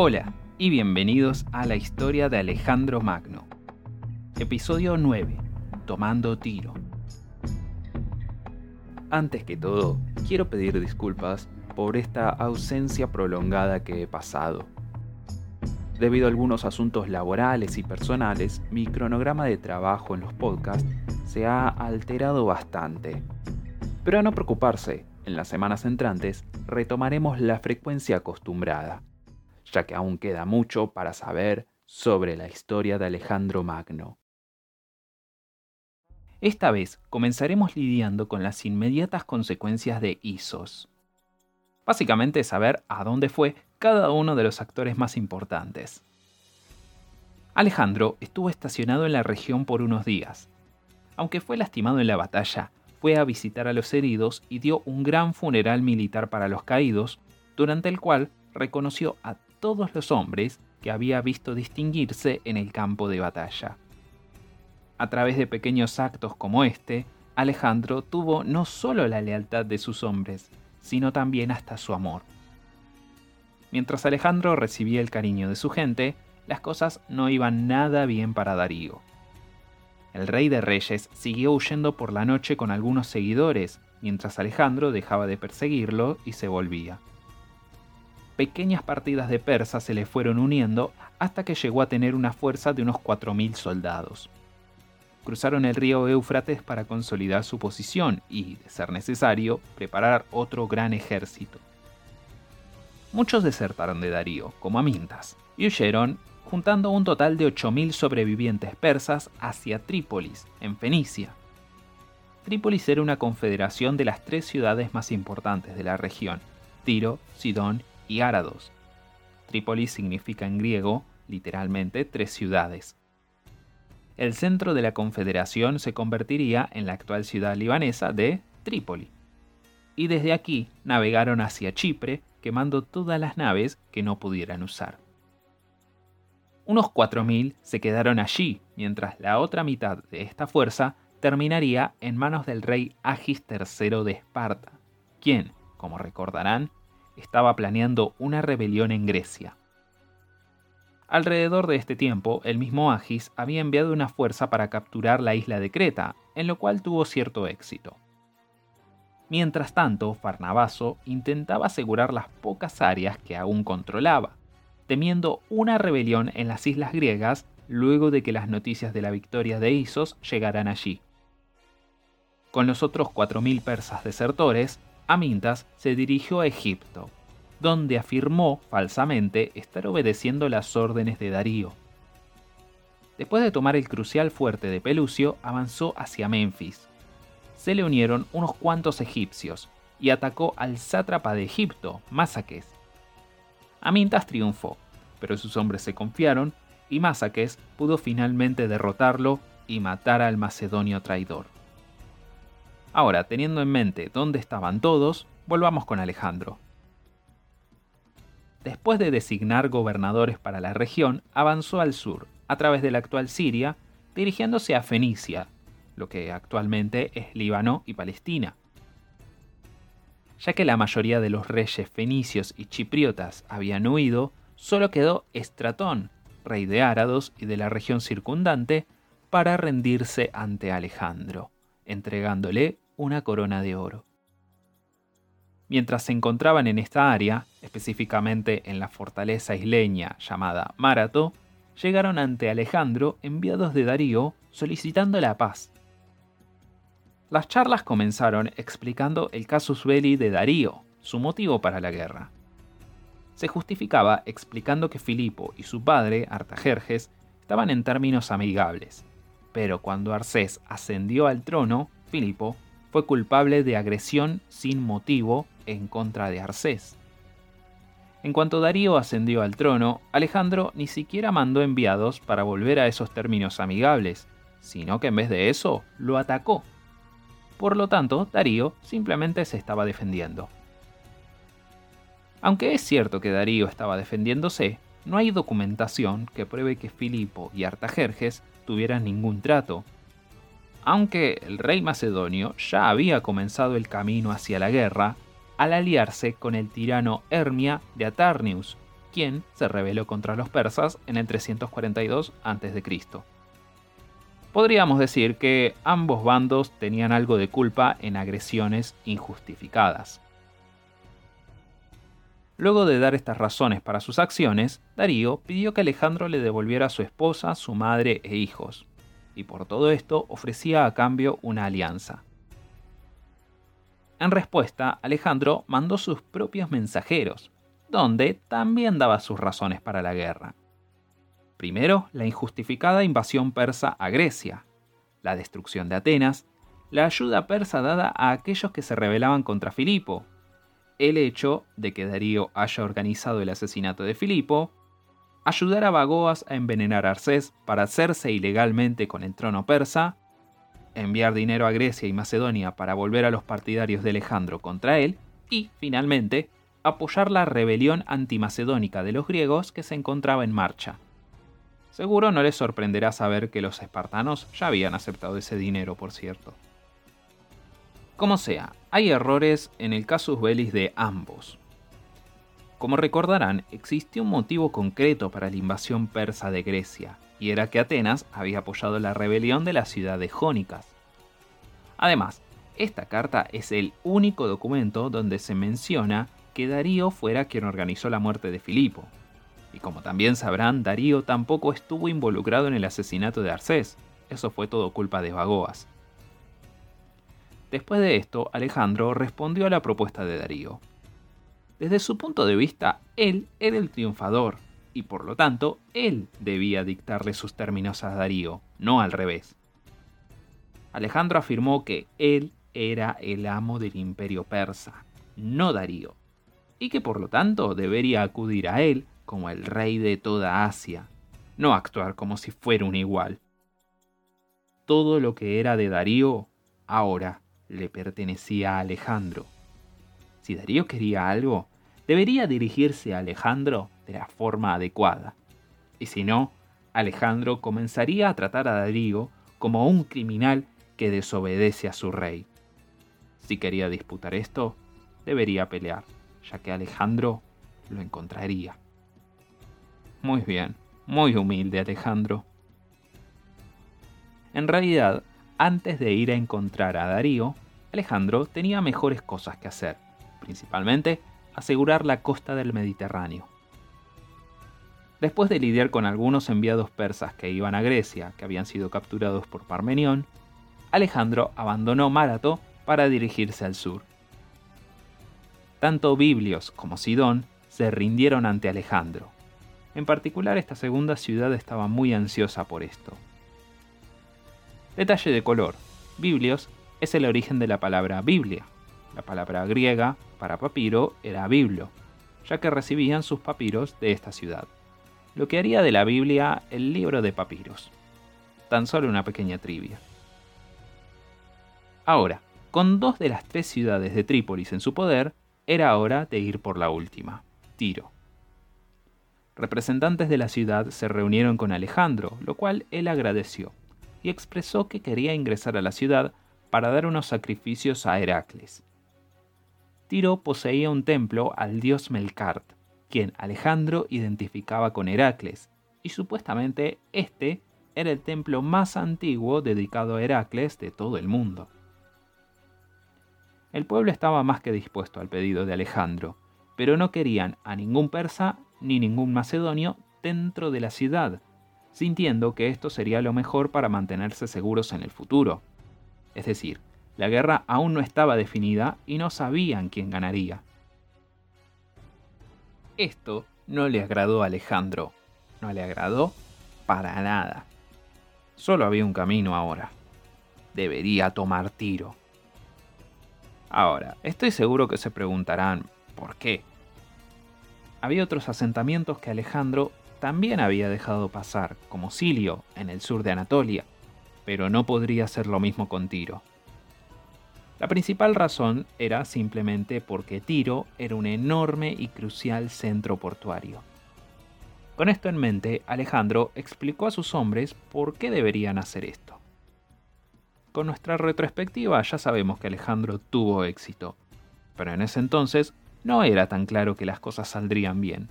Hola y bienvenidos a la historia de Alejandro Magno. Episodio 9. Tomando tiro. Antes que todo, quiero pedir disculpas por esta ausencia prolongada que he pasado. Debido a algunos asuntos laborales y personales, mi cronograma de trabajo en los podcasts se ha alterado bastante. Pero a no preocuparse, en las semanas entrantes retomaremos la frecuencia acostumbrada, ya que aún queda mucho para saber sobre la historia de Alejandro Magno. Esta vez comenzaremos lidiando con las inmediatas consecuencias de Isos. Básicamente saber a dónde fue cada uno de los actores más importantes. Alejandro estuvo estacionado en la región por unos días. Aunque fue lastimado en la batalla, fue a visitar a los heridos y dio un gran funeral militar para los caídos, durante el cual reconoció a todos los hombres que había visto distinguirse en el campo de batalla. A través de pequeños actos como este, Alejandro tuvo no solo la lealtad de sus hombres, sino también hasta su amor. Mientras Alejandro recibía el cariño de su gente, las cosas no iban nada bien para Darío. El rey de reyes siguió huyendo por la noche con algunos seguidores, mientras Alejandro dejaba de perseguirlo y se volvía. Pequeñas partidas de persas se le fueron uniendo hasta que llegó a tener una fuerza de unos 4.000 soldados. Cruzaron el río Éufrates para consolidar su posición y, de ser necesario, preparar otro gran ejército. Muchos desertaron de Darío, como Amintas, y huyeron juntando un total de 8.000 sobrevivientes persas hacia Trípolis, en Fenicia. Trípolis era una confederación de las tres ciudades más importantes de la región, Tiro, Sidón y Árados. Trípolis significa en griego, literalmente, tres ciudades. El centro de la confederación se convertiría en la actual ciudad libanesa de Trípoli. Y desde aquí navegaron hacia Chipre, quemando todas las naves que no pudieran usar. Unos 4.000 se quedaron allí, mientras la otra mitad de esta fuerza terminaría en manos del rey Agis III de Esparta, quien, como recordarán, estaba planeando una rebelión en Grecia. Alrededor de este tiempo, el mismo Agis había enviado una fuerza para capturar la isla de Creta, en lo cual tuvo cierto éxito. Mientras tanto, Farnabazo intentaba asegurar las pocas áreas que aún controlaba, temiendo una rebelión en las islas griegas luego de que las noticias de la victoria de Isos llegaran allí. Con los otros 4.000 persas desertores, Amintas se dirigió a Egipto, donde afirmó falsamente estar obedeciendo las órdenes de Darío. Después de tomar el crucial fuerte de Pelucio, avanzó hacia Memphis. Se le unieron unos cuantos egipcios y atacó al sátrapa de Egipto, Másaques, Amintas triunfó, pero sus hombres se confiaron y Másaques pudo finalmente derrotarlo y matar al macedonio traidor. Ahora, teniendo en mente dónde estaban todos, volvamos con Alejandro. Después de designar gobernadores para la región, avanzó al sur, a través de la actual Siria, dirigiéndose a Fenicia, lo que actualmente es Líbano y Palestina ya que la mayoría de los reyes fenicios y chipriotas habían huido, solo quedó Estratón, rey de Árados y de la región circundante, para rendirse ante Alejandro, entregándole una corona de oro. Mientras se encontraban en esta área, específicamente en la fortaleza isleña llamada Marato, llegaron ante Alejandro enviados de Darío solicitando la paz las charlas comenzaron explicando el casus belli de Darío, su motivo para la guerra. Se justificaba explicando que Filipo y su padre, Artajerjes, estaban en términos amigables, pero cuando Arcés ascendió al trono, Filipo fue culpable de agresión sin motivo en contra de Arcés. En cuanto Darío ascendió al trono, Alejandro ni siquiera mandó enviados para volver a esos términos amigables, sino que en vez de eso lo atacó por lo tanto, Darío simplemente se estaba defendiendo. Aunque es cierto que Darío estaba defendiéndose, no hay documentación que pruebe que Filipo y Artajerjes tuvieran ningún trato. Aunque el rey macedonio ya había comenzado el camino hacia la guerra al aliarse con el tirano Hermia de Atarnius, quien se rebeló contra los persas en el 342 a.C. Podríamos decir que ambos bandos tenían algo de culpa en agresiones injustificadas. Luego de dar estas razones para sus acciones, Darío pidió que Alejandro le devolviera a su esposa, su madre e hijos, y por todo esto ofrecía a cambio una alianza. En respuesta, Alejandro mandó sus propios mensajeros, donde también daba sus razones para la guerra. Primero, la injustificada invasión persa a Grecia, la destrucción de Atenas, la ayuda persa dada a aquellos que se rebelaban contra Filipo, el hecho de que Darío haya organizado el asesinato de Filipo, ayudar a Bagoas a envenenar a Arcés para hacerse ilegalmente con el trono persa, enviar dinero a Grecia y Macedonia para volver a los partidarios de Alejandro contra él, y, finalmente, apoyar la rebelión antimacedónica de los griegos que se encontraba en marcha. Seguro no les sorprenderá saber que los espartanos ya habían aceptado ese dinero, por cierto. Como sea, hay errores en el casus belli de ambos. Como recordarán, existió un motivo concreto para la invasión persa de Grecia, y era que Atenas había apoyado la rebelión de la ciudad de Jónicas. Además, esta carta es el único documento donde se menciona que Darío fuera quien organizó la muerte de Filipo. Y como también sabrán, Darío tampoco estuvo involucrado en el asesinato de Arcés, eso fue todo culpa de Bagoas. Después de esto, Alejandro respondió a la propuesta de Darío. Desde su punto de vista, él era el triunfador, y por lo tanto, él debía dictarle sus términos a Darío, no al revés. Alejandro afirmó que él era el amo del imperio persa, no Darío, y que por lo tanto debería acudir a él como el rey de toda Asia, no actuar como si fuera un igual. Todo lo que era de Darío ahora le pertenecía a Alejandro. Si Darío quería algo, debería dirigirse a Alejandro de la forma adecuada. Y si no, Alejandro comenzaría a tratar a Darío como un criminal que desobedece a su rey. Si quería disputar esto, debería pelear, ya que Alejandro lo encontraría. Muy bien, muy humilde Alejandro. En realidad, antes de ir a encontrar a Darío, Alejandro tenía mejores cosas que hacer, principalmente asegurar la costa del Mediterráneo. Después de lidiar con algunos enviados persas que iban a Grecia, que habían sido capturados por Parmenión, Alejandro abandonó Márato para dirigirse al sur. Tanto Biblios como Sidón se rindieron ante Alejandro. En particular esta segunda ciudad estaba muy ansiosa por esto. Detalle de color. Biblios es el origen de la palabra Biblia. La palabra griega para papiro era biblio, ya que recibían sus papiros de esta ciudad, lo que haría de la Biblia el libro de papiros. Tan solo una pequeña trivia. Ahora, con dos de las tres ciudades de Trípolis en su poder, era hora de ir por la última, Tiro. Representantes de la ciudad se reunieron con Alejandro, lo cual él agradeció y expresó que quería ingresar a la ciudad para dar unos sacrificios a Heracles. Tiro poseía un templo al dios Melkart, quien Alejandro identificaba con Heracles, y supuestamente este era el templo más antiguo dedicado a Heracles de todo el mundo. El pueblo estaba más que dispuesto al pedido de Alejandro, pero no querían a ningún persa ni ningún macedonio dentro de la ciudad, sintiendo que esto sería lo mejor para mantenerse seguros en el futuro. Es decir, la guerra aún no estaba definida y no sabían quién ganaría. Esto no le agradó a Alejandro, no le agradó para nada. Solo había un camino ahora. Debería tomar tiro. Ahora, estoy seguro que se preguntarán, ¿por qué? Había otros asentamientos que Alejandro también había dejado pasar, como Silio, en el sur de Anatolia, pero no podría hacer lo mismo con Tiro. La principal razón era simplemente porque Tiro era un enorme y crucial centro portuario. Con esto en mente, Alejandro explicó a sus hombres por qué deberían hacer esto. Con nuestra retrospectiva ya sabemos que Alejandro tuvo éxito, pero en ese entonces no era tan claro que las cosas saldrían bien.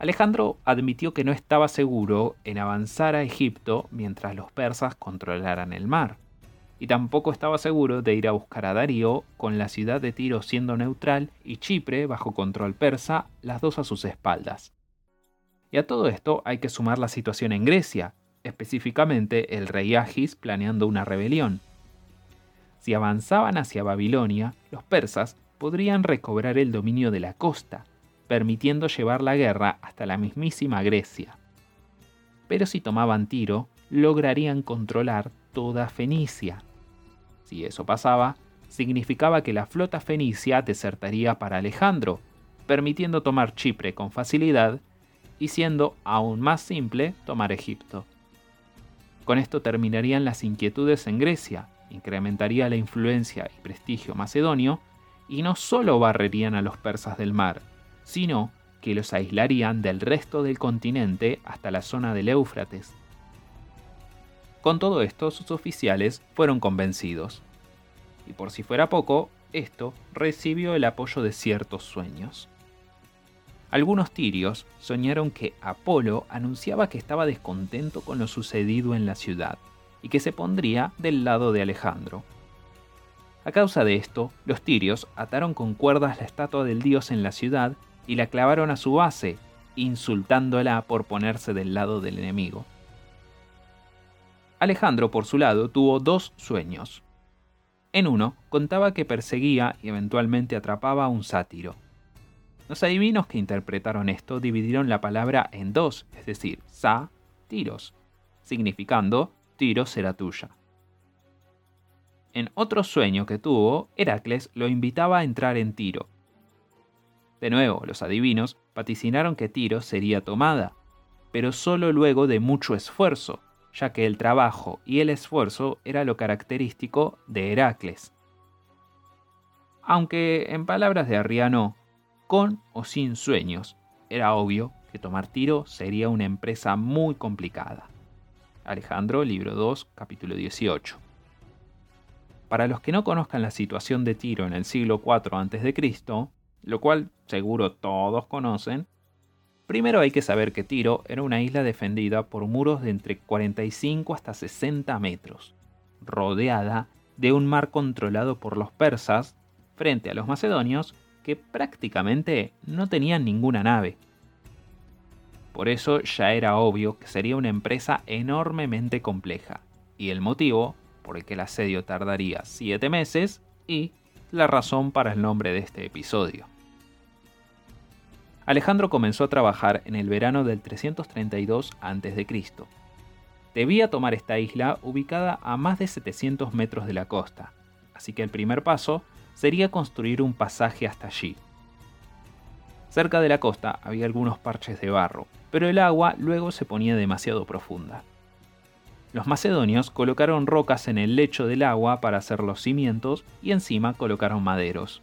Alejandro admitió que no estaba seguro en avanzar a Egipto mientras los persas controlaran el mar, y tampoco estaba seguro de ir a buscar a Darío con la ciudad de Tiro siendo neutral y Chipre bajo control persa, las dos a sus espaldas. Y a todo esto hay que sumar la situación en Grecia, específicamente el rey Agis planeando una rebelión. Si avanzaban hacia Babilonia, los persas podrían recobrar el dominio de la costa, permitiendo llevar la guerra hasta la mismísima Grecia. Pero si tomaban Tiro, lograrían controlar toda Fenicia. Si eso pasaba, significaba que la flota fenicia desertaría para Alejandro, permitiendo tomar Chipre con facilidad y siendo aún más simple tomar Egipto. Con esto terminarían las inquietudes en Grecia, incrementaría la influencia y prestigio macedonio, y no solo barrerían a los persas del mar, sino que los aislarían del resto del continente hasta la zona del Éufrates. Con todo esto, sus oficiales fueron convencidos. Y por si fuera poco, esto recibió el apoyo de ciertos sueños. Algunos tirios soñaron que Apolo anunciaba que estaba descontento con lo sucedido en la ciudad y que se pondría del lado de Alejandro. A causa de esto, los tirios ataron con cuerdas la estatua del dios en la ciudad y la clavaron a su base, insultándola por ponerse del lado del enemigo. Alejandro, por su lado, tuvo dos sueños. En uno, contaba que perseguía y eventualmente atrapaba a un sátiro. Los adivinos que interpretaron esto dividieron la palabra en dos, es decir, sa, tiros, significando tiro será tuya. En otro sueño que tuvo, Heracles lo invitaba a entrar en Tiro, de nuevo, los adivinos vaticinaron que Tiro sería tomada, pero solo luego de mucho esfuerzo, ya que el trabajo y el esfuerzo era lo característico de Heracles. Aunque, en palabras de Arriano, con o sin sueños, era obvio que tomar Tiro sería una empresa muy complicada. Alejandro, libro 2, capítulo 18. Para los que no conozcan la situación de Tiro en el siglo IV a.C., lo cual seguro todos conocen, primero hay que saber que Tiro era una isla defendida por muros de entre 45 hasta 60 metros, rodeada de un mar controlado por los persas frente a los macedonios que prácticamente no tenían ninguna nave. Por eso ya era obvio que sería una empresa enormemente compleja, y el motivo por el que el asedio tardaría 7 meses y la razón para el nombre de este episodio. Alejandro comenzó a trabajar en el verano del 332 a.C. Debía tomar esta isla ubicada a más de 700 metros de la costa, así que el primer paso sería construir un pasaje hasta allí. Cerca de la costa había algunos parches de barro, pero el agua luego se ponía demasiado profunda. Los macedonios colocaron rocas en el lecho del agua para hacer los cimientos y encima colocaron maderos.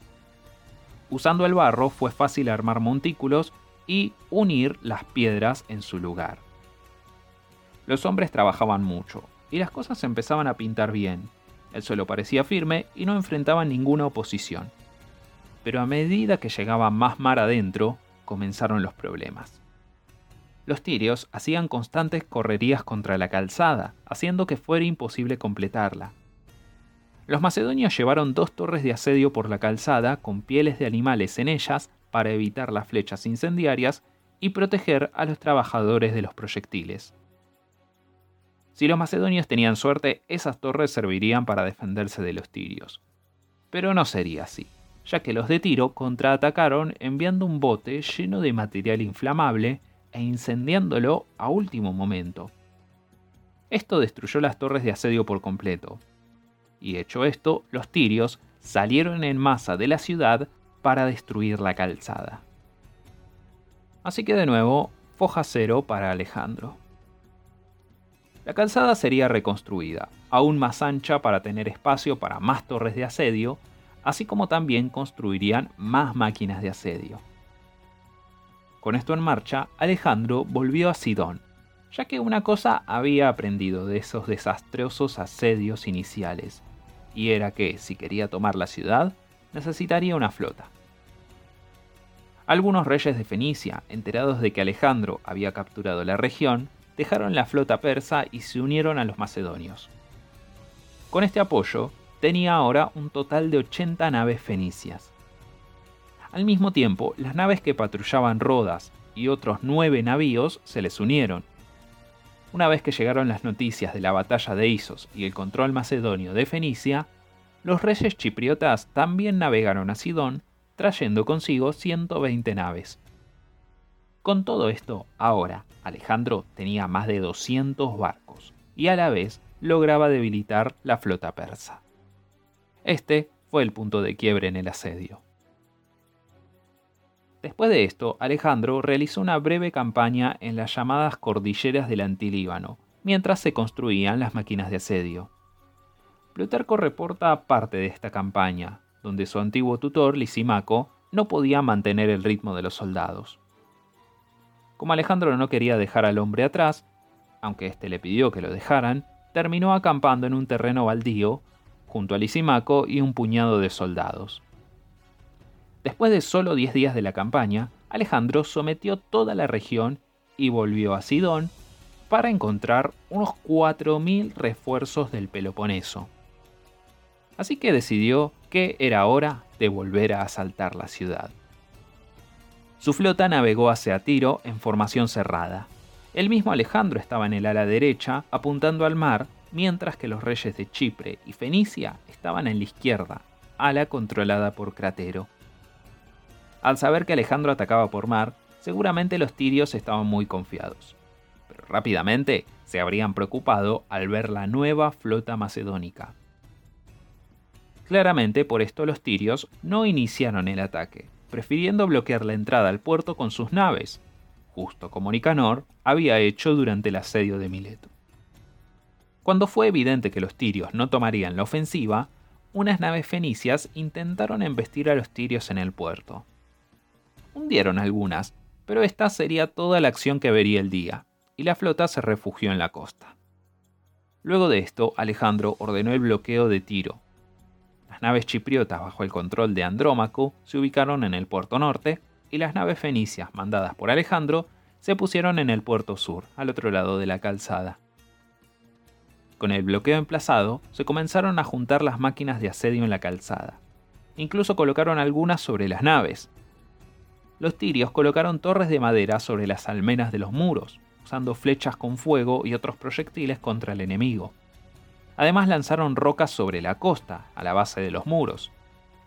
Usando el barro fue fácil armar montículos y unir las piedras en su lugar. Los hombres trabajaban mucho y las cosas empezaban a pintar bien. El suelo parecía firme y no enfrentaban ninguna oposición. Pero a medida que llegaba más mar adentro, comenzaron los problemas. Los tirios hacían constantes correrías contra la calzada, haciendo que fuera imposible completarla. Los macedonios llevaron dos torres de asedio por la calzada con pieles de animales en ellas para evitar las flechas incendiarias y proteger a los trabajadores de los proyectiles. Si los macedonios tenían suerte, esas torres servirían para defenderse de los tirios. Pero no sería así, ya que los de Tiro contraatacaron enviando un bote lleno de material inflamable e incendiándolo a último momento. Esto destruyó las torres de asedio por completo, y hecho esto, los tirios salieron en masa de la ciudad para destruir la calzada. Así que de nuevo, foja cero para Alejandro. La calzada sería reconstruida, aún más ancha para tener espacio para más torres de asedio, así como también construirían más máquinas de asedio. Con esto en marcha, Alejandro volvió a Sidón, ya que una cosa había aprendido de esos desastrosos asedios iniciales, y era que, si quería tomar la ciudad, necesitaría una flota. Algunos reyes de Fenicia, enterados de que Alejandro había capturado la región, dejaron la flota persa y se unieron a los macedonios. Con este apoyo, tenía ahora un total de 80 naves fenicias. Al mismo tiempo, las naves que patrullaban Rodas y otros nueve navíos se les unieron. Una vez que llegaron las noticias de la batalla de Isos y el control macedonio de Fenicia, los reyes chipriotas también navegaron a Sidón trayendo consigo 120 naves. Con todo esto, ahora Alejandro tenía más de 200 barcos y a la vez lograba debilitar la flota persa. Este fue el punto de quiebre en el asedio. Después de esto, Alejandro realizó una breve campaña en las llamadas cordilleras del Antilíbano, mientras se construían las máquinas de asedio. Plutarco reporta parte de esta campaña, donde su antiguo tutor, Lisimaco, no podía mantener el ritmo de los soldados. Como Alejandro no quería dejar al hombre atrás, aunque éste le pidió que lo dejaran, terminó acampando en un terreno baldío junto a Lisimaco y un puñado de soldados. Después de solo 10 días de la campaña, Alejandro sometió toda la región y volvió a Sidón para encontrar unos 4.000 refuerzos del Peloponeso. Así que decidió que era hora de volver a asaltar la ciudad. Su flota navegó hacia Tiro en formación cerrada. El mismo Alejandro estaba en el ala derecha, apuntando al mar, mientras que los reyes de Chipre y Fenicia estaban en la izquierda, ala controlada por Cratero. Al saber que Alejandro atacaba por mar, seguramente los tirios estaban muy confiados. Pero rápidamente se habrían preocupado al ver la nueva flota macedónica. Claramente por esto los tirios no iniciaron el ataque, prefiriendo bloquear la entrada al puerto con sus naves, justo como Nicanor había hecho durante el asedio de Mileto. Cuando fue evidente que los tirios no tomarían la ofensiva, unas naves fenicias intentaron embestir a los tirios en el puerto. Hundieron algunas, pero esta sería toda la acción que vería el día, y la flota se refugió en la costa. Luego de esto, Alejandro ordenó el bloqueo de Tiro, las naves chipriotas bajo el control de Andrómaco se ubicaron en el puerto norte y las naves fenicias mandadas por Alejandro se pusieron en el puerto sur, al otro lado de la calzada. Con el bloqueo emplazado, se comenzaron a juntar las máquinas de asedio en la calzada. Incluso colocaron algunas sobre las naves. Los tirios colocaron torres de madera sobre las almenas de los muros, usando flechas con fuego y otros proyectiles contra el enemigo. Además lanzaron rocas sobre la costa, a la base de los muros,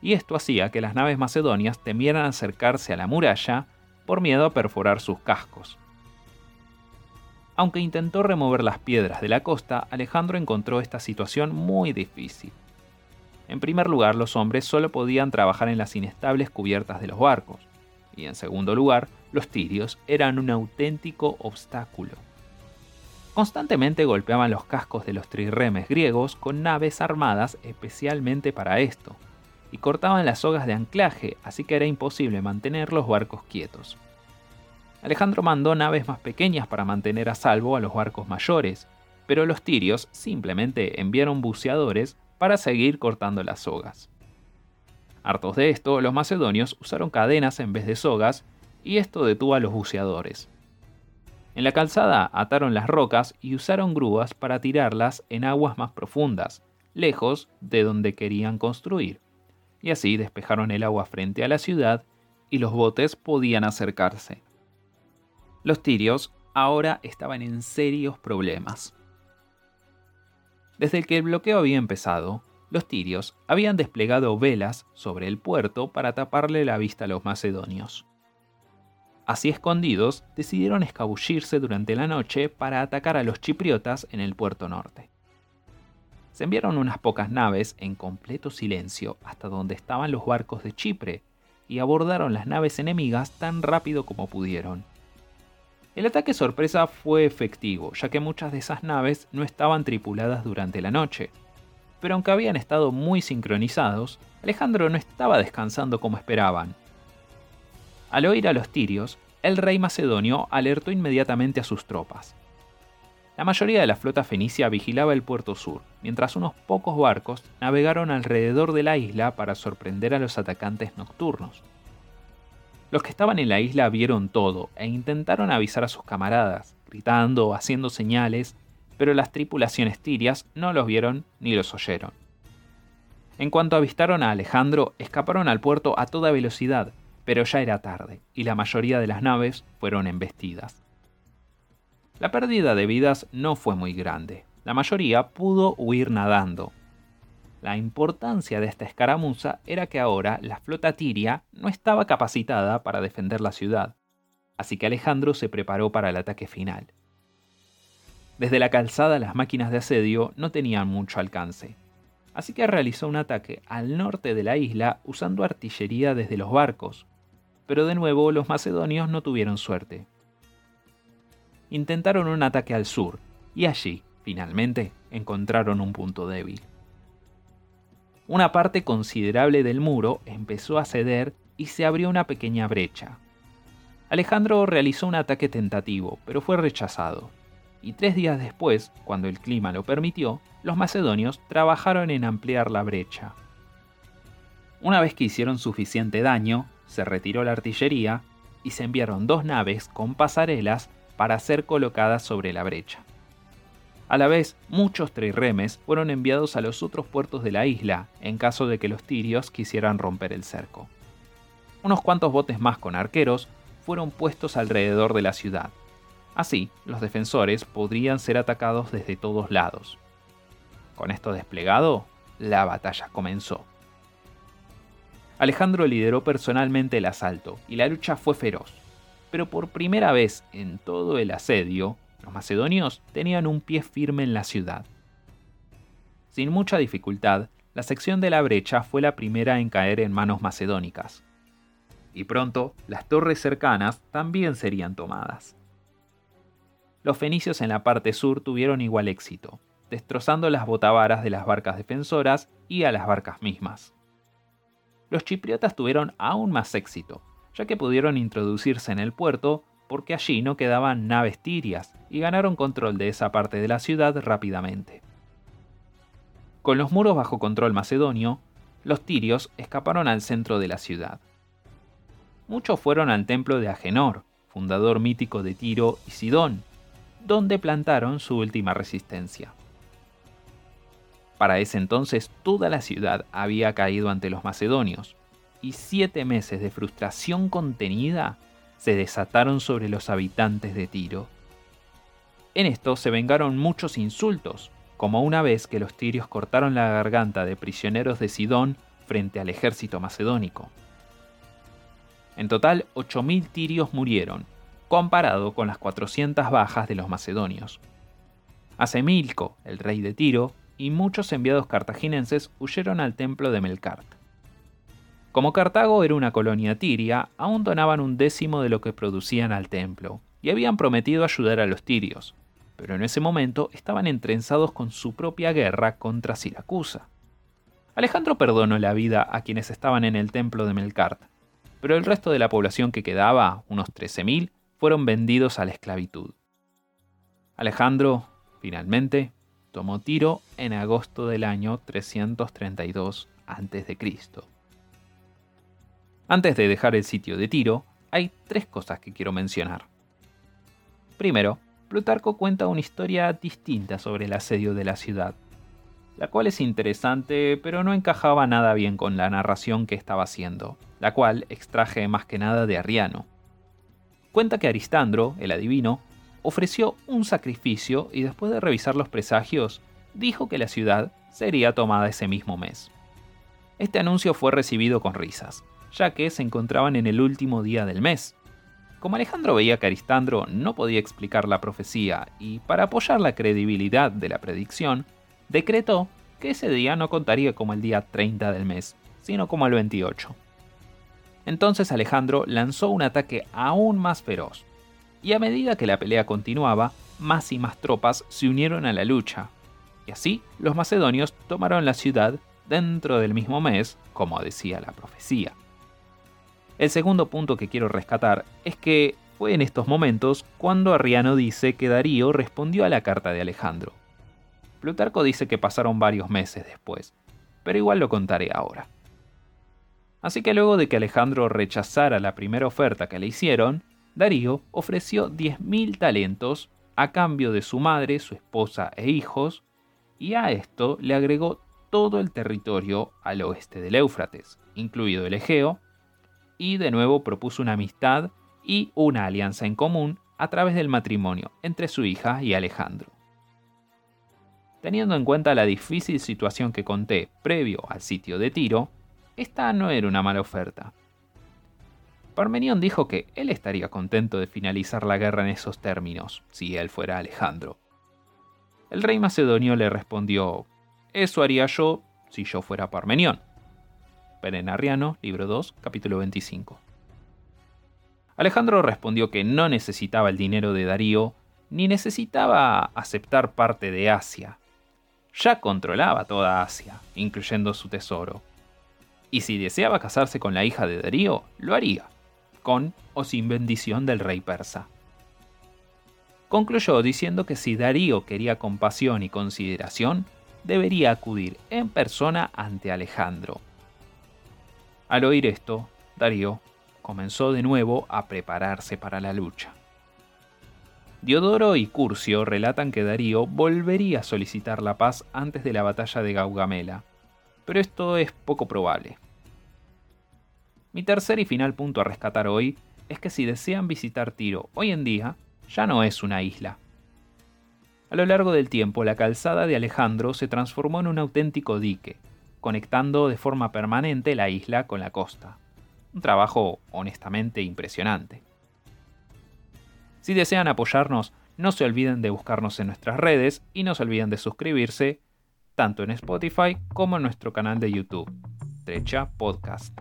y esto hacía que las naves macedonias temieran acercarse a la muralla por miedo a perforar sus cascos. Aunque intentó remover las piedras de la costa, Alejandro encontró esta situación muy difícil. En primer lugar, los hombres solo podían trabajar en las inestables cubiertas de los barcos, y en segundo lugar, los tirios eran un auténtico obstáculo. Constantemente golpeaban los cascos de los trirremes griegos con naves armadas especialmente para esto, y cortaban las sogas de anclaje, así que era imposible mantener los barcos quietos. Alejandro mandó naves más pequeñas para mantener a salvo a los barcos mayores, pero los tirios simplemente enviaron buceadores para seguir cortando las sogas. Hartos de esto, los macedonios usaron cadenas en vez de sogas, y esto detuvo a los buceadores. En la calzada ataron las rocas y usaron grúas para tirarlas en aguas más profundas, lejos de donde querían construir. Y así despejaron el agua frente a la ciudad y los botes podían acercarse. Los tirios ahora estaban en serios problemas. Desde que el bloqueo había empezado, los tirios habían desplegado velas sobre el puerto para taparle la vista a los macedonios. Así escondidos, decidieron escabullirse durante la noche para atacar a los chipriotas en el puerto norte. Se enviaron unas pocas naves en completo silencio hasta donde estaban los barcos de Chipre y abordaron las naves enemigas tan rápido como pudieron. El ataque sorpresa fue efectivo, ya que muchas de esas naves no estaban tripuladas durante la noche. Pero aunque habían estado muy sincronizados, Alejandro no estaba descansando como esperaban al oír a los tirios, el rey macedonio alertó inmediatamente a sus tropas. La mayoría de la flota fenicia vigilaba el puerto sur, mientras unos pocos barcos navegaron alrededor de la isla para sorprender a los atacantes nocturnos. Los que estaban en la isla vieron todo e intentaron avisar a sus camaradas, gritando, haciendo señales, pero las tripulaciones tirias no los vieron ni los oyeron. En cuanto avistaron a Alejandro, escaparon al puerto a toda velocidad, pero ya era tarde, y la mayoría de las naves fueron embestidas. La pérdida de vidas no fue muy grande, la mayoría pudo huir nadando. La importancia de esta escaramuza era que ahora la flota tiria no estaba capacitada para defender la ciudad, así que Alejandro se preparó para el ataque final. Desde la calzada las máquinas de asedio no tenían mucho alcance, así que realizó un ataque al norte de la isla usando artillería desde los barcos, pero de nuevo los macedonios no tuvieron suerte. Intentaron un ataque al sur, y allí, finalmente, encontraron un punto débil. Una parte considerable del muro empezó a ceder y se abrió una pequeña brecha. Alejandro realizó un ataque tentativo, pero fue rechazado. Y tres días después, cuando el clima lo permitió, los macedonios trabajaron en ampliar la brecha. Una vez que hicieron suficiente daño, se retiró la artillería y se enviaron dos naves con pasarelas para ser colocadas sobre la brecha. A la vez, muchos trirremes fueron enviados a los otros puertos de la isla en caso de que los tirios quisieran romper el cerco. Unos cuantos botes más con arqueros fueron puestos alrededor de la ciudad. Así, los defensores podrían ser atacados desde todos lados. Con esto desplegado, la batalla comenzó. Alejandro lideró personalmente el asalto y la lucha fue feroz. Pero por primera vez en todo el asedio, los macedonios tenían un pie firme en la ciudad. Sin mucha dificultad, la sección de la brecha fue la primera en caer en manos macedónicas. Y pronto, las torres cercanas también serían tomadas. Los fenicios en la parte sur tuvieron igual éxito, destrozando las botavaras de las barcas defensoras y a las barcas mismas los chipriotas tuvieron aún más éxito, ya que pudieron introducirse en el puerto porque allí no quedaban naves tirias y ganaron control de esa parte de la ciudad rápidamente. Con los muros bajo control macedonio, los tirios escaparon al centro de la ciudad. Muchos fueron al templo de Agenor, fundador mítico de Tiro y Sidón, donde plantaron su última resistencia. Para ese entonces toda la ciudad había caído ante los macedonios, y siete meses de frustración contenida se desataron sobre los habitantes de Tiro. En esto se vengaron muchos insultos, como una vez que los tirios cortaron la garganta de prisioneros de Sidón frente al ejército macedónico. En total, 8.000 tirios murieron, comparado con las 400 bajas de los macedonios. Asemilco, el rey de Tiro, y muchos enviados cartaginenses huyeron al templo de Melkart. Como Cartago era una colonia tiria, aún donaban un décimo de lo que producían al templo, y habían prometido ayudar a los tirios, pero en ese momento estaban entrenzados con su propia guerra contra Siracusa. Alejandro perdonó la vida a quienes estaban en el templo de Melkart, pero el resto de la población que quedaba, unos 13.000, fueron vendidos a la esclavitud. Alejandro, finalmente, tomó Tiro en agosto del año 332 a.C. Antes de dejar el sitio de Tiro, hay tres cosas que quiero mencionar. Primero, Plutarco cuenta una historia distinta sobre el asedio de la ciudad, la cual es interesante pero no encajaba nada bien con la narración que estaba haciendo, la cual extraje más que nada de Arriano. Cuenta que Aristandro, el adivino, ofreció un sacrificio y después de revisar los presagios, dijo que la ciudad sería tomada ese mismo mes. Este anuncio fue recibido con risas, ya que se encontraban en el último día del mes. Como Alejandro veía que Aristandro no podía explicar la profecía y para apoyar la credibilidad de la predicción, decretó que ese día no contaría como el día 30 del mes, sino como el 28. Entonces Alejandro lanzó un ataque aún más feroz, y a medida que la pelea continuaba, más y más tropas se unieron a la lucha, y así los macedonios tomaron la ciudad dentro del mismo mes, como decía la profecía. El segundo punto que quiero rescatar es que fue en estos momentos cuando Arriano dice que Darío respondió a la carta de Alejandro. Plutarco dice que pasaron varios meses después, pero igual lo contaré ahora. Así que luego de que Alejandro rechazara la primera oferta que le hicieron, Darío ofreció 10.000 talentos a cambio de su madre, su esposa e hijos, y a esto le agregó todo el territorio al oeste del Éufrates, incluido el Egeo, y de nuevo propuso una amistad y una alianza en común a través del matrimonio entre su hija y Alejandro. Teniendo en cuenta la difícil situación que conté previo al sitio de Tiro, esta no era una mala oferta. Parmenión dijo que él estaría contento de finalizar la guerra en esos términos, si él fuera Alejandro. El rey macedonio le respondió, eso haría yo si yo fuera Parmenión. Perenariano, libro 2, capítulo 25. Alejandro respondió que no necesitaba el dinero de Darío, ni necesitaba aceptar parte de Asia. Ya controlaba toda Asia, incluyendo su tesoro. Y si deseaba casarse con la hija de Darío, lo haría, con o sin bendición del rey persa. Concluyó diciendo que si Darío quería compasión y consideración, debería acudir en persona ante Alejandro. Al oír esto, Darío comenzó de nuevo a prepararse para la lucha. Diodoro y Curcio relatan que Darío volvería a solicitar la paz antes de la batalla de Gaugamela, pero esto es poco probable. Mi tercer y final punto a rescatar hoy es que si desean visitar Tiro hoy en día, ya no es una isla. A lo largo del tiempo, la calzada de Alejandro se transformó en un auténtico dique, conectando de forma permanente la isla con la costa. Un trabajo honestamente impresionante. Si desean apoyarnos, no se olviden de buscarnos en nuestras redes y no se olviden de suscribirse tanto en Spotify como en nuestro canal de YouTube, Trecha Podcast.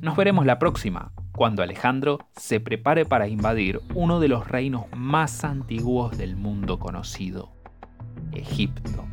Nos veremos la próxima, cuando Alejandro se prepare para invadir uno de los reinos más antiguos del mundo conocido, Egipto.